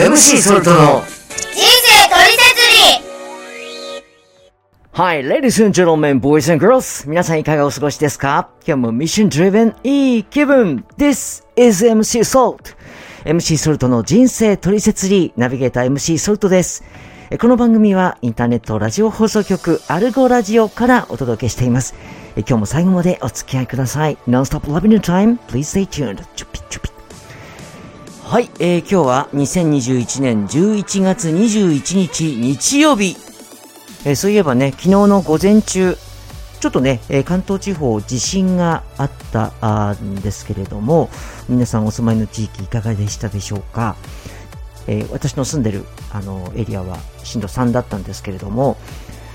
MC ソルトの人生トリセツリ Hi, ladies and gentlemen, boys and girls. 皆さんいかがお過ごしですか？今日もミッション driven いい気分 This is MC Salt. MC ソルトの人生トリセツリーナビゲーター MC ソルトです。えこの番組はインターネットラジオ放送局アルゴラジオからお届けしています。え今日も最後までお付き合いください。Non-stop loving your time. Please stay tuned. チュピチュピはい、えー、今日は2021年11月21日日曜日。えーそういえばね、昨日の午前中、ちょっとね、えー関東地方地震があったんですけれども、皆さんお住まいの地域いかがでしたでしょうか？えー私の住んでるあのエリアは震度3だったんですけれども、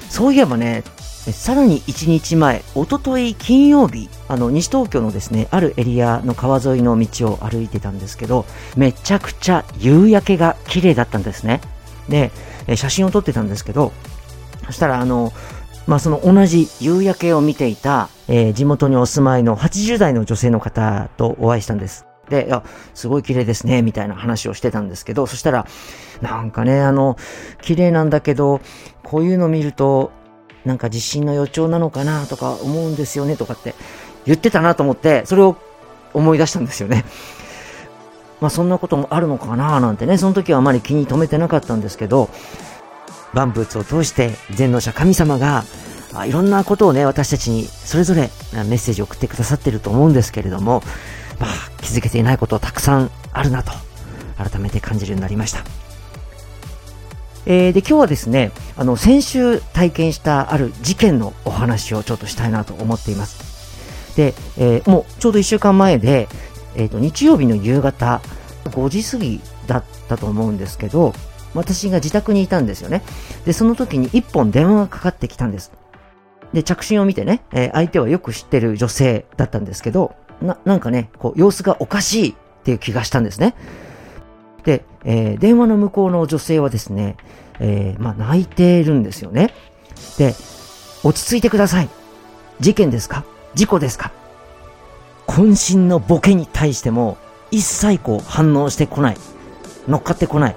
そういえばね、さらに1日前、おととい金曜日、あの西東京のですね、あるエリアの川沿いの道を歩いてたんですけど、めちゃくちゃ夕焼けが綺麗だったんですね。で、写真を撮ってたんですけど、そしたらあの、まあ、その同じ夕焼けを見ていた、えー地元にお住まいの80代の女性の方とお会いしたんです。で、いや、すごい綺麗ですね、みたいな話をしてたんですけど、そしたら、なんかね、あの、綺麗なんだけど、こういうの見ると、なんか地震の予兆なのかなとか思うんですよね、とかって言ってたなと思って、それを思い出したんですよね。まあそんなこともあるのかななんてね、その時はあまり気に留めてなかったんですけど、万物を通して全能者神様がいろんなことをね、私たちにそれぞれメッセージを送ってくださってると思うんですけれども、まあ気づけていないことたくさんあるなと、改めて感じるようになりました。えーで、今日はですね、あの、先週体験したある事件のお話をちょっとしたいなと思っています。で、えーもうちょうど1週間前で、えっ、と、日曜日の夕方、5時過ぎだったと思うんですけど、私が自宅にいたんですよね。で、その時に1本電話がかかってきたんです。で、着信を見てね、えー相手はよく知ってる女性だったんですけど、な、なんかね、こう、様子がおかしいっていう気がしたんですね。で、えー電話の向こうの女性はですね、えーまあ、泣いているんですよね。で、落ち着いてください。事件ですか？事故ですか？渾身のボケに対しても、一切こう反応してこない。乗っかってこない。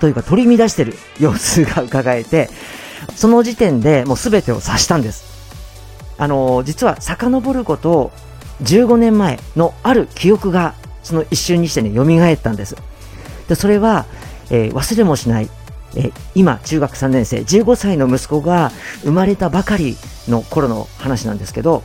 というか取り乱してる様子が伺えて、その時点でもう全てを察したんです。あのー実は遡ること15年前のある記憶がその一瞬にしてね、蘇ったんです。で、それは、えー忘れもしない、え今、中学3年生、15歳の息子が生まれたばかりの頃の話なんですけど、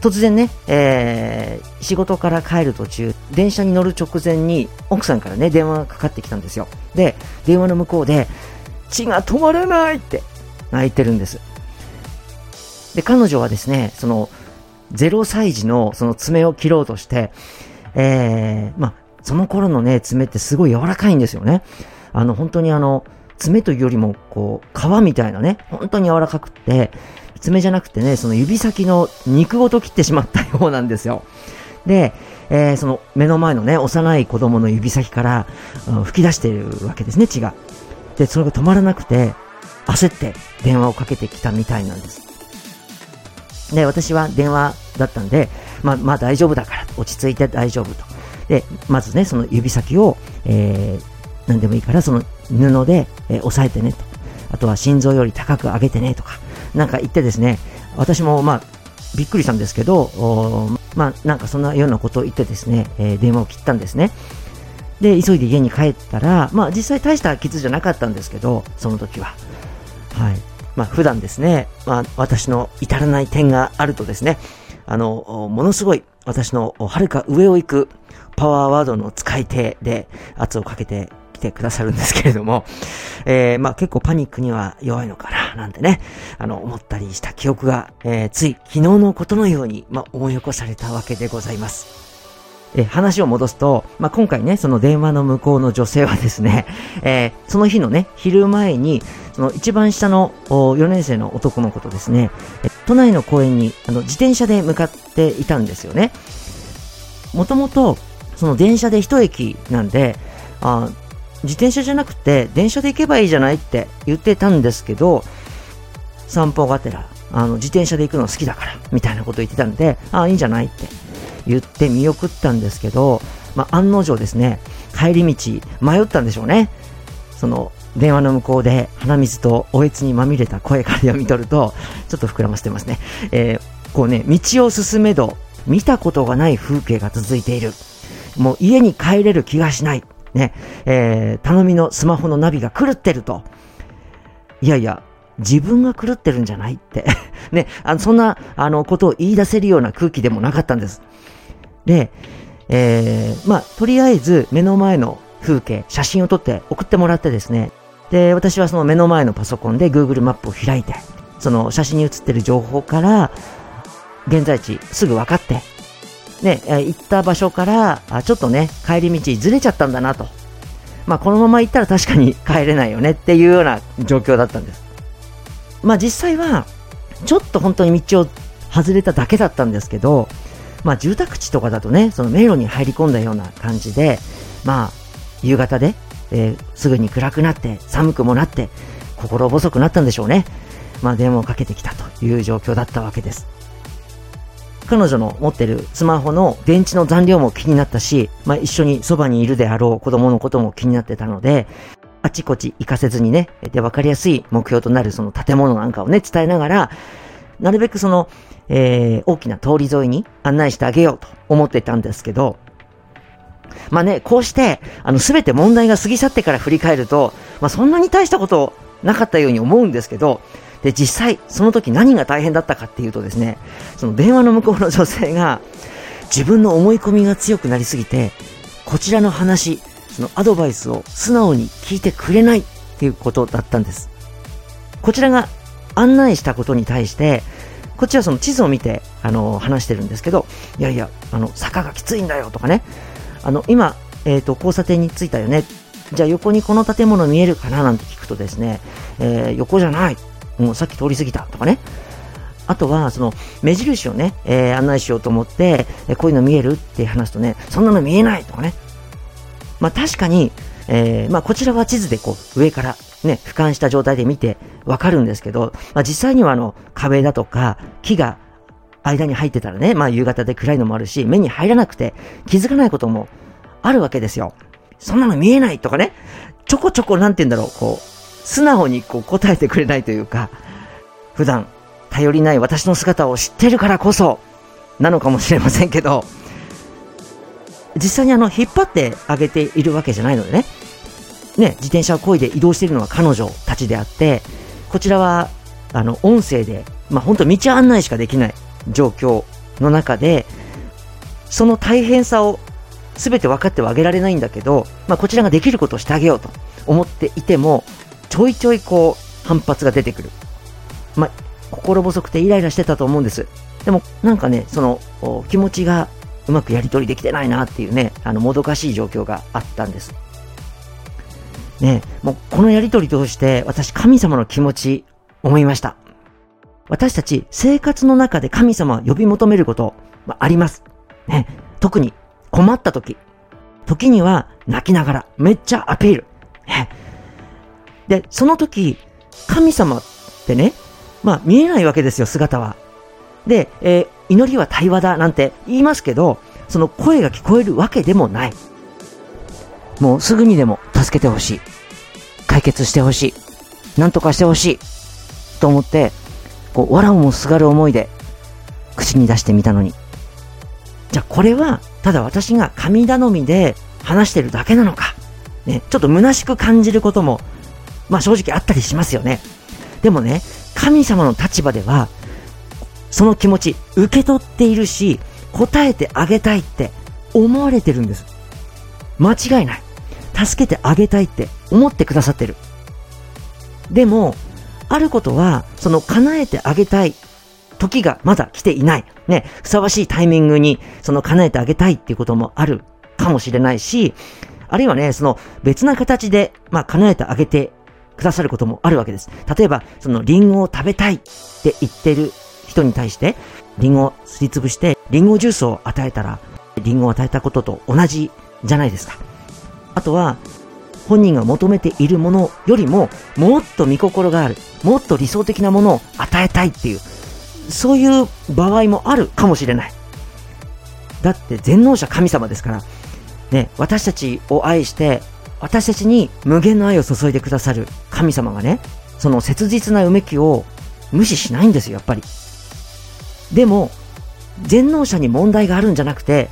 突然ね、えー仕事から帰る途中、電車に乗る直前に奥さんからね、電話がかかってきたんですよ。で、電話の向こうで、血が止まらないって泣いてるんです。で、彼女はですね、その、0歳児のその爪を切ろうとして、えー、まあ、その頃のね、爪ってすごい柔らかいんですよね。あの、本当にあの、爪というよりも、こう、皮みたいなね、本当に柔らかくって、爪じゃなくてね、その指先の肉ごと切ってしまったようなんですよ。で、えーその目の前のね、幼い子供の指先から、うん吹き出しているわけですね、血が。で、それが止まらなくて、焦って電話をかけてきたみたいなんです。で、私は電話だったんで、まあ、まあ大丈夫だから、落ち着いて大丈夫と。で、まずね、その指先を、えー、何でもいいから、その布で、え押さえてねと。あとは心臓より高く上げてねとか、なんか言ってですね、私もまあ、びっくりしたんですけど、まあ、なんかそんなようなことを言ってですね、えー電話を切ったんですね。で、急いで家に帰ったら、まあ実際大した傷じゃなかったんですけど、その時は。はい。まあ普段ですね、まあ私の至らない点があるとですね、あの、ものすごい私のはるか上を行くパワーワードの使い手で圧をかけてきてくださるんですけれども、えー、まあ結構パニックには弱いのかな、なんてね、あの、思ったりした記憶が、えー、つい昨日のことのように、まあ思い起こされたわけでございます。え話を戻すと、まあ、今回ね、その電話の向こうの女性はですね、えーその日のね、昼前に、その一番下の4年生の男の子とですね、都内の公園にあの自転車で向かっていたんですよね。もともと、その電車で一駅なんで、あ自転車じゃなくて電車で行けばいいじゃないって言ってたんですけど、散歩がてら、あの、自転車で行くの好きだから、みたいなこと言ってたんで、ああいいんじゃないって言って見送ったんですけど、まあ、案の定ですね、帰り道迷ったんでしょうね。その電話の向こうで鼻水とおえつにまみれた声から読み取ると、ちょっと膨らませてますね。えー、こうね、道を進めど、見たことがない風景が続いている。もう家に帰れる気がしない。ね、えー、頼みのスマホのナビが狂ってると。いやいや、自分が狂ってるんじゃないって ね、あの、そんな、あの、ことを言い出せるような空気でもなかったんです。で、えー、まあ、とりあえず目の前の風景、写真を撮って送ってもらってですね、で、私はその目の前のパソコンで Google マップを開いて、その写真に写ってる情報から、現在地すぐ分かって、ね、行った場所から、ちょっとね、帰り道ずれちゃったんだなと。まあ、このまま行ったら確かに帰れないよねっていうような状況だったんです。まあ、実際は、ちょっと本当に道を外れただけだったんですけど、まあ、住宅地とかだとね、その迷路に入り込んだような感じで、まあ、夕方で、えー、すぐに暗くなって、寒くもなって、心細くなったんでしょうね。まあ、電話をかけてきたという状況だったわけです。彼女の持ってるスマホの電池の残量も気になったし、まあ、一緒にそばにいるであろう子供のことも気になってたので、あちこち行かせずにね、で、わかりやすい目標となるその建物なんかをね、伝えながら、なるべくその、えー、大きな通り沿いに案内してあげようと思ってたんですけど、まあね、こうして、あの、すべて問題が過ぎ去ってから振り返ると、まあそんなに大したことなかったように思うんですけど、で、実際、その時何が大変だったかっていうとですね、その電話の向こうの女性が、自分の思い込みが強くなりすぎて、こちらの話、そのアドバイスを素直に聞いてくれないっていうことだったんです。こちらが案内したことに対して、こっちはその地図を見て、あの、話してるんですけど、いやいや、あの、坂がきついんだよとかね、あの、今、えっ、ー、と、交差点に着いたよね。じゃあ横にこの建物見えるかななんて聞くとですね、えー、横じゃない。もうさっき通り過ぎたとかね。あとは、その、目印をね、えー、案内しようと思って、えこういうの見えるって話すとね、そんなの見えないとかね。まあ確かに、えー、まあこちらは地図でこう、上からね、俯瞰した状態で見てわかるんですけど、まあ実際にはあの、壁だとか、木が間に入ってたらね、まあ夕方で暗いのもあるし、目に入らなくて気づかないこともあるわけですよ。そんなの見えないとかね、ちょこちょこなんて言うんだろう、こう、素直にこう答えてくれないというか、普段頼りない私の姿を知ってるからこそ、なのかもしれませんけど、実際にあの、引っ張ってあげているわけじゃないのでね、ね、自転車を漕いで移動しているのは彼女たちであって、こちらは、あの、音声で、まあ、本当道案内しかできない状況の中で、その大変さを全て分かってはあげられないんだけど、まあ、こちらができることをしてあげようと思っていても、ちょいちょいこう、反発が出てくる。まあ、心細くてイライラしてたと思うんです。でも、なんかね、その、気持ちがうまくやり取りできてないなっていうね、あの、もどかしい状況があったんです。ね、もうこのやり取り通して私神様の気持ち思いました。私たち生活の中で神様を呼び求めること、まあ、あります。ね、特に困った時。時には泣きながらめっちゃアピール。ね、で、その時、神様ってね、まあ見えないわけですよ、姿は。で、えー、祈りは対話だなんて言いますけど、その声が聞こえるわけでもない。もうすぐにでも助けてほしい。解決してほしい。なんとかしてほしい。と思って、こう、藁をもすがる思いで、口に出してみたのに。じゃあこれは、ただ私が神頼みで話してるだけなのか。ね、ちょっと虚しく感じることもまあ正直あったりしますよね。でもね、神様の立場では、その気持ち受け取っているし、答えてあげたいって思われてるんです。間違いない。助けてあげたいって思ってくださってる。でも、あることは、その叶えてあげたい時がまだ来ていない。ね、ふさわしいタイミングに、その叶えてあげたいっていうこともあるかもしれないし、あるいはね、その別な形で、まあ、叶えてあげてくださることもあるわけです。例えば、そのリンゴを食べたいって言ってる人に対して、リンゴをすりつぶして、リンゴジュースを与えたら、リンゴを与えたことと同じじゃないですか。あとは、本人が求めているものよりも、もっと見心がある、もっと理想的なものを与えたいっていう、そういう場合もあるかもしれない。だって全能者神様ですから、ね、私たちを愛して、私たちに無限の愛を注いでくださる神様がね、その切実なうめきを無視しないんですよ、やっぱり。でも、全能者に問題があるんじゃなくて、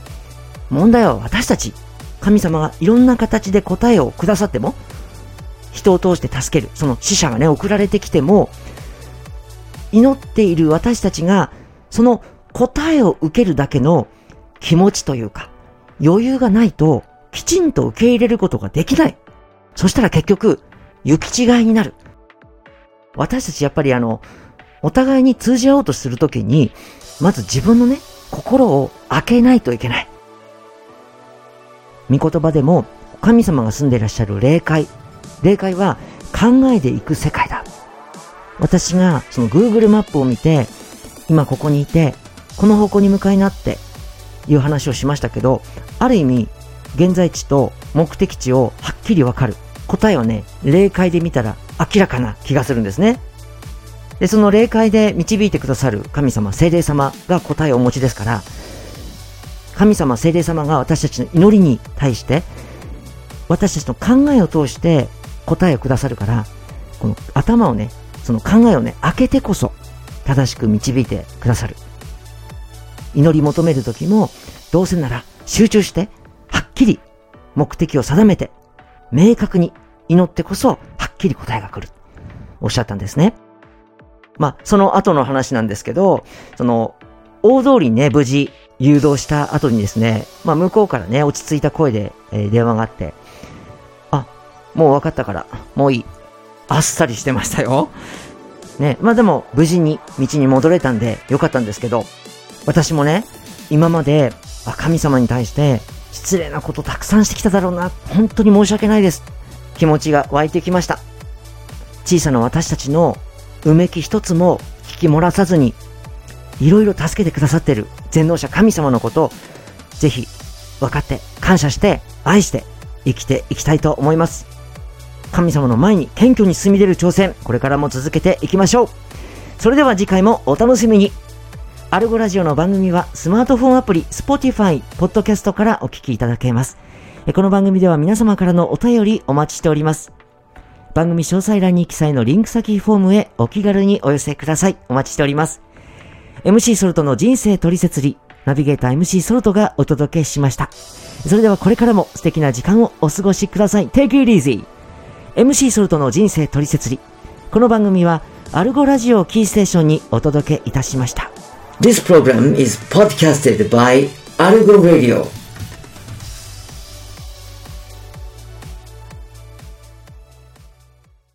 問題は私たち。神様がいろんな形で答えをくださっても、人を通して助ける、その死者がね、送られてきても、祈っている私たちが、その答えを受けるだけの気持ちというか、余裕がないと、きちんと受け入れることができない。そしたら結局、行き違いになる。私たちやっぱりあの、お互いに通じ合おうとするときに、まず自分のね、心を開けないといけない。御言葉でも、神様が住んでいらっしゃる霊界。霊界は考えていく世界だ。私がその Google マップを見て、今ここにいて、この方向に向かいなっていう話をしましたけど、ある意味、現在地と目的地をはっきりわかる。答えはね、霊界で見たら明らかな気がするんですね。で、その霊界で導いてくださる神様、精霊様が答えをお持ちですから、神様、精霊様が私たちの祈りに対して、私たちの考えを通して答えをくださるから、この頭をね、その考えをね、開けてこそ正しく導いてくださる。祈り求める時も、どうせなら集中して、きり目的を定めて、明確に祈ってこそ、はっきり答えが来る。おっしゃったんですね。まあ、その後の話なんですけど、その、大通りにね、無事誘導した後にですね、まあ、向こうからね、落ち着いた声で、えー、電話があって、あ、もう分かったから、もういい。あっさりしてましたよ。ね、まあでも、無事に道に戻れたんで、よかったんですけど、私もね、今まで、神様に対して失礼なことたくさんしてきただろうな、本当に申し訳ないです。気持ちが湧いてきました。小さな私たちのうめき一つも引き漏らさずに、いろいろ助けてくださってる全能者神様のことを、ぜひ分かって感謝して愛して生きていきたいと思います。神様の前に謙虚に進み出る挑戦、これからも続けていきましょう。それでは次回もお楽しみに。アルゴラジオの番組はスマートフォンアプリ、Spotify、Podcast からお聞きいただけます。この番組では皆様からのお便りお待ちしております。番組詳細欄に記載のリンク先フォームへお気軽にお寄せください。お待ちしております。MC ソルトの人生取説理、ナビゲーター MC ソルトがお届けしました。それではこれからも素敵な時間をお過ごしください。Take it easy! MC ソルトの人生取説理。この番組はアルゴラジオキーステーションにお届けいたしました。This program is podcasted by Algo Radio.